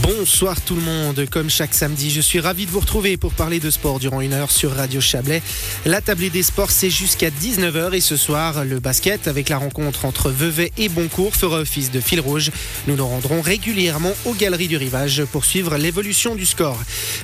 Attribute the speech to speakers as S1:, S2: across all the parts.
S1: Bonsoir tout le monde, comme chaque samedi, je suis ravi de vous retrouver pour parler de sport durant une heure sur Radio Chablais. La tablée des sports, c'est jusqu'à 19h et ce soir, le basket avec la rencontre entre Vevey et Boncourt fera office de fil rouge. Nous nous rendrons régulièrement aux galeries du rivage pour suivre l'évolution du score.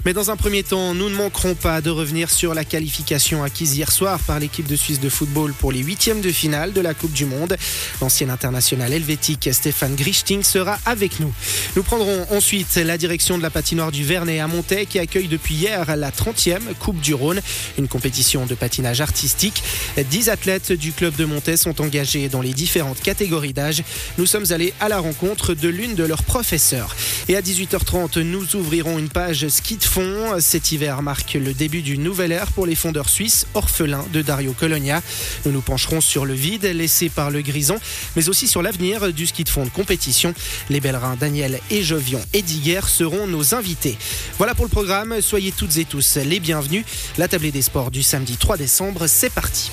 S1: Mais dans un premier temps, nous ne manquerons pas de revenir sur la qualification acquise hier soir par l'équipe de Suisse de football pour les huitièmes de finale de la Coupe du Monde. L'ancien international helvétique Stéphane Grichting sera avec nous. Nous prendrons ensuite la direction de la patinoire du Vernet à Montaix qui accueille depuis hier la 30e Coupe du Rhône, une compétition de patinage artistique. 10 athlètes du club de Montaix sont engagés dans les différentes catégories d'âge. Nous sommes allés à la rencontre de l'une de leurs professeurs. Et à 18h30, nous ouvrirons une page ski de fond. Cet hiver marque le début d'une nouvelle ère pour les fondeurs suisses orphelins de Dario Colonia. Nous nous pencherons sur le vide laissé par le Grison, mais aussi sur l'avenir du ski de fond de compétition. Les Bellerins Daniel et Jovion Ediguer seront nos invités. Voilà pour le programme. Soyez toutes et tous les bienvenus. La tablée des sports du samedi 3 décembre, c'est parti.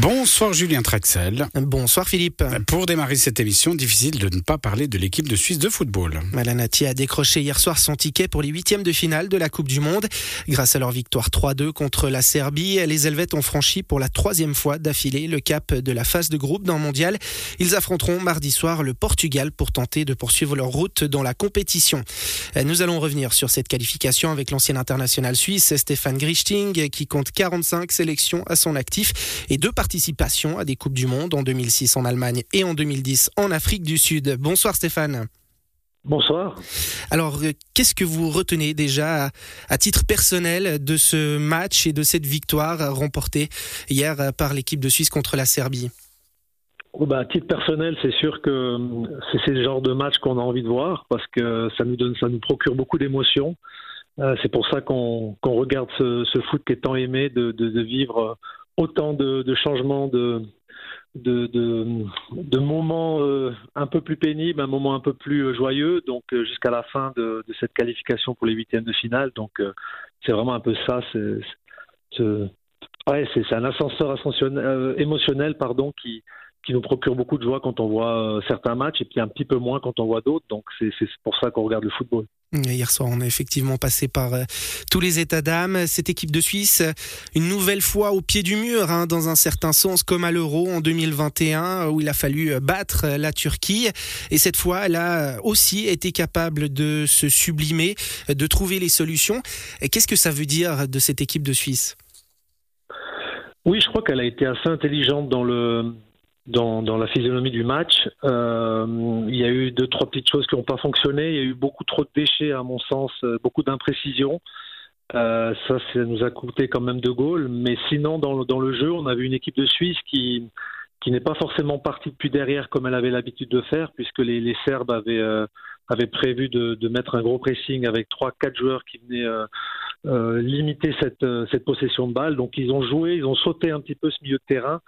S2: Bonsoir Julien Traxel.
S1: Bonsoir Philippe.
S2: Pour démarrer cette émission, difficile de ne pas parler de l'équipe de Suisse de football.
S1: Malanati a décroché hier soir son ticket pour les huitièmes de finale de la Coupe du Monde. Grâce à leur victoire 3-2 contre la Serbie, les Helvètes ont franchi pour la troisième fois d'affilée le cap de la phase de groupe dans le mondial. Ils affronteront mardi soir le Portugal pour tenter de poursuivre leur route dans la compétition. Nous allons revenir sur cette qualification avec l'ancien international suisse Stéphane Grichting qui compte 45 sélections à son actif et deux participation à des Coupes du Monde en 2006 en Allemagne et en 2010 en Afrique du Sud. Bonsoir Stéphane.
S3: Bonsoir.
S1: Alors, qu'est-ce que vous retenez déjà à, à, titre personnel de ce match et de cette victoire remportée hier par l'équipe de Suisse contre la Serbie?
S3: Oh bah, À titre personnel, c'est sûr que c'est ce genre de match qu'on a envie de voir parce que ça nous, donne, ça nous procure beaucoup d'émotions. Euh, c'est pour ça qu'on qu regarde ce, ce, foot qui est tant aimé, de, de, de vivre autant de, changements, de, de, moments euh, un peu plus pénibles, un moment un peu plus euh, joyeux, donc euh, jusqu'à la fin de, cette qualification pour les huitièmes de finale. Donc c'est vraiment un peu ça. C'est ouais, un ascenseur émotionnel pardon, qui, qui nous procure beaucoup de joie quand on voit certains matchs et puis un petit peu moins quand on voit d'autres. Donc c'est pour ça qu'on regarde le football.
S1: Hier soir, on a effectivement passé par euh, tous les états d'âme. Cette équipe de Suisse, une nouvelle fois au pied du mur, hein, dans un certain sens, comme à l'Euro en 2021, où il a fallu euh, battre la Turquie. Et cette fois, elle a aussi été capable de se sublimer, de trouver les solutions. Qu'est-ce que ça veut dire de cette équipe de Suisse?
S3: Oui, je crois qu'elle a été assez intelligente dans le dans, la physionomie du match. Euh, il y a eu deux, trois petites choses qui n'ont pas fonctionné. Il y a eu beaucoup trop de déchets, à mon sens, euh, beaucoup d'imprécisions. Euh, ça, ça nous a coûté quand même de goals. Mais sinon, dans le, dans le jeu, on a vu une équipe de Suisse qui, qui n'est pas forcément partie depuis derrière comme elle avait l'habitude de faire, puisque les, les Serbes avaient, avaient prévu de, de, mettre un gros pressing avec trois, quatre joueurs qui venaient limiter cette, cette possession de balle. Donc ils ont joué, ils ont sauté un petit peu ce milieu de terrain.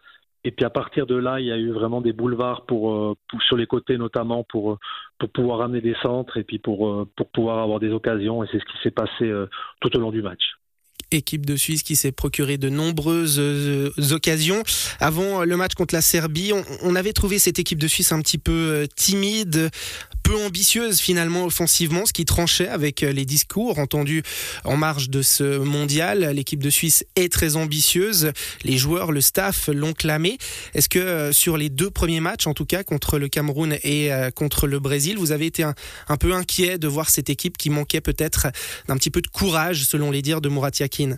S3: Et puis à partir de là, il y a eu vraiment des boulevards pour, pour sur les côtés notamment pour pour pouvoir amener des centres et puis pour pour pouvoir avoir des occasions. Et c'est ce qui s'est passé tout au long du match
S1: équipe de Suisse qui s'est procuré de nombreuses euh, occasions. Avant le match contre la Serbie, on, avait trouvé cette équipe de Suisse un petit peu euh, timide, peu ambitieuse finalement offensivement, ce qui tranchait avec les discours entendus en marge de ce mondial. L'équipe de Suisse est très ambitieuse, les joueurs, le staff l'ont clamé. Est-ce que euh, sur les deux premiers matchs, en tout cas contre le Cameroun et euh, contre le Brésil, vous avez été un, peu inquiet de voir cette équipe qui manquait peut-être d'un petit peu de courage, selon les dires de Murat Yakin?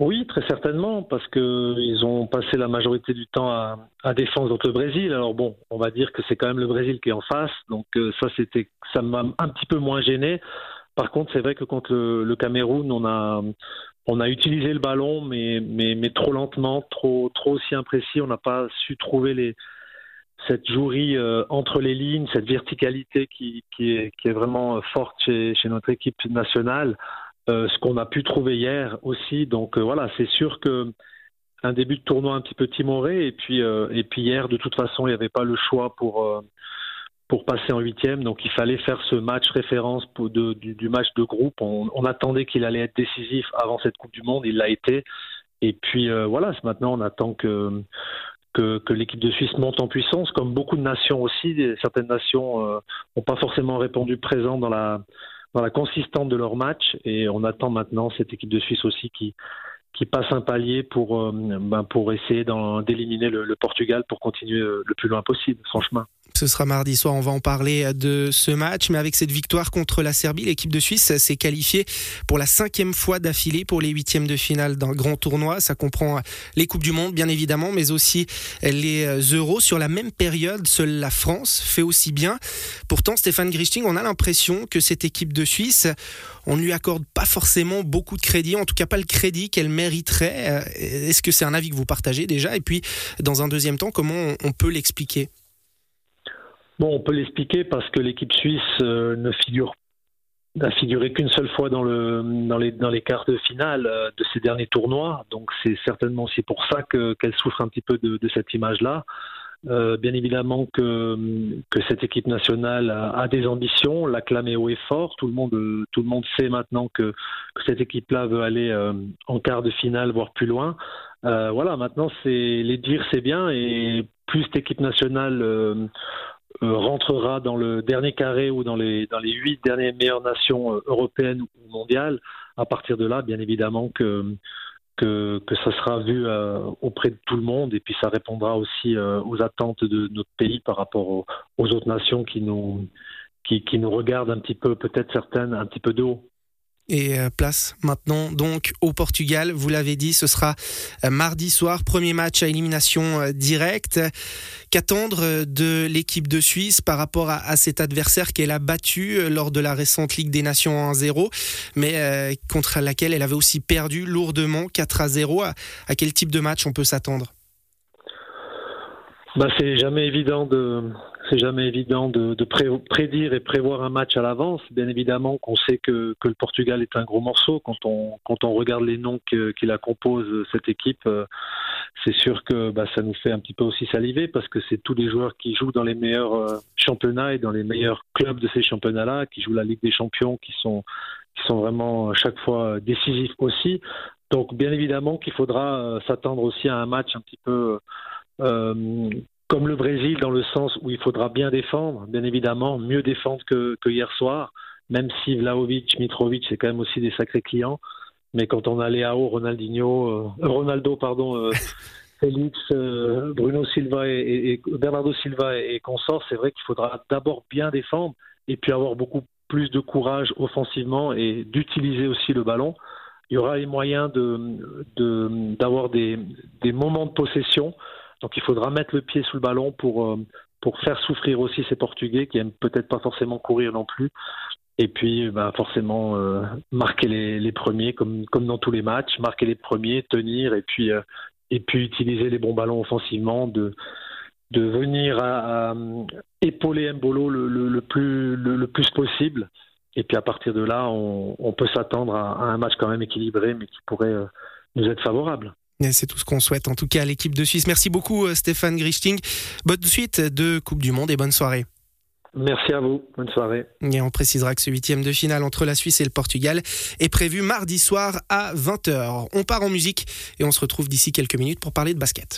S3: Oui, très certainement, parce que ils ont passé la majorité du temps à, à défendre contre le Brésil. Alors bon, on va dire que c'est quand même le Brésil qui est en face, donc euh, ça c'était, ça m'a un petit peu moins gêné. Par contre, c'est vrai que contre le, le, Cameroun, on a on a utilisé le ballon, mais mais trop lentement, trop trop aussi imprécis. On n'a pas su trouver les cette jouerie euh, entre les lignes, cette verticalité qui qui est vraiment forte chez notre équipe nationale. Euh, ce qu'on a pu trouver hier aussi. Donc euh, voilà, c'est sûr que un début de tournoi un petit peu timoré et puis euh, et puis hier de toute façon il n'y avait pas le choix pour pour passer en huitième. Donc il fallait faire ce match référence du, match de groupe. On, attendait qu'il allait être décisif avant cette Coupe du Monde. Il l'a été. Et puis voilà, maintenant on attend que que, l'équipe de Suisse monte en puissance, comme beaucoup de nations aussi. Certaines nations n'ont pas forcément répondu présent dans la, dans la consistance de leur match, et on attend maintenant cette équipe de Suisse aussi qui, passe un palier pour, ben, pour essayer d'éliminer le, le, Portugal pour continuer le plus loin possible son chemin.
S1: Ce sera mardi soir, on va en parler de ce match. Mais avec cette victoire contre la Serbie, l'équipe de Suisse s'est qualifiée pour la cinquième fois d'affilée pour les huitièmes de finale d'un grand tournoi. Ça comprend les Coupes du Monde, bien évidemment, mais aussi les Euros. Sur la même période, seule la France fait aussi bien. Pourtant, Stéphane Grichting, on a l'impression que cette équipe de Suisse, on ne lui accorde pas forcément beaucoup de crédit, en tout cas pas le crédit qu'elle mériterait. Est-ce que c'est un avis que vous partagez déjà? Et puis, dans un deuxième temps, comment on peut l'expliquer?
S3: Bon, on peut l'expliquer parce que l'équipe suisse euh, ne figure n'a figuré qu'une seule fois dans, le, dans, les, dans les quarts de finale euh, de ces derniers tournois. Donc c'est certainement aussi pour ça qu'elle souffre un petit peu de, cette image-là. Euh, bien évidemment que, que cette équipe nationale a, des ambitions, l'acclame haut et fort. Tout le monde, tout le monde sait maintenant que, que cette équipe-là veut aller en quart de finale, voire plus loin. voilà, maintenant c'est les dire c'est bien et plus cette équipe nationale rentrera dans le dernier carré ou dans les dans les huit dernières meilleures nations euh, européennes ou mondiales, à partir de là, bien évidemment que que, ça sera vu euh, auprès de tout le monde. Et puis ça répondra aussi aux attentes de notre pays par rapport aux, aux autres nations qui nous qui, qui, nous regardent un petit peu, peut-être certaines un petit peu de haut
S1: et euh, place maintenant donc au Portugal. Vous l'avez dit, ce sera euh, mardi soir, premier match à élimination euh, directe. Qu'attendre de l'équipe de Suisse par rapport à, cet adversaire qu'elle a battu lors de la récente Ligue des Nations 1-0, mais contre laquelle elle avait aussi perdu lourdement 4 0. À, à quel type de match on peut s'attendre?
S3: Bah, c'est jamais évident de, c'est jamais évident de, de prédire et prévoir un match à l'avance. Bien évidemment qu'on sait que, que, le Portugal est un gros morceau. Quand on, quand on regarde les noms qui la composent, cette équipe, euh, c'est sûr que bah, ça nous fait un petit peu aussi saliver parce que c'est tous les joueurs qui jouent dans les meilleurs euh, championnats et dans les meilleurs clubs de ces championnats-là, qui jouent la Ligue des Champions, qui sont, qui sont vraiment chaque fois décisifs aussi. Donc bien évidemment qu'il faudra euh, s'attendre aussi à un match un petit peu euh, comme le Brésil dans le sens où il faudra bien défendre, bien évidemment, mieux défendre que, hier soir, même si Vlaovic, Mitrovic, c'est quand même aussi des sacrés clients. Mais quand on a Léao, Ronaldinho, euh, Ronaldo, pardon, euh, Félix, euh, Bruno Silva et, Bernardo Silva et, et consorts, c'est vrai qu'il faudra d'abord bien défendre et puis avoir beaucoup plus de courage offensivement et d'utiliser aussi le ballon. Il y aura les moyens de d'avoir des, des moments de possession donc il faudra mettre le pied sous le ballon pour, euh, pour faire souffrir aussi ces Portugais qui aiment peut-être pas forcément courir non plus. Et puis bah, forcément euh, marquer les, les, premiers comme, comme dans tous les matchs, marquer les premiers, tenir et puis, euh, et puis utiliser les bons ballons offensivement, de, de venir à, épauler Mbolo le, le, le plus, le, plus possible. Et puis à partir de là, on, on peut s'attendre à, à, un match quand même équilibré, mais qui pourrait nous être favorable.
S1: C'est tout ce qu'on souhaite en tout cas à l'équipe de Suisse. Merci beaucoup euh, Stéphane Grichting. Bonne suite de Coupe du Monde et bonne soirée.
S3: Merci à vous, bonne soirée.
S1: Et on précisera que ce huitième de finale entre la Suisse et le Portugal est prévu mardi soir à 20h. On part en musique et on se retrouve d'ici quelques minutes pour parler de basket.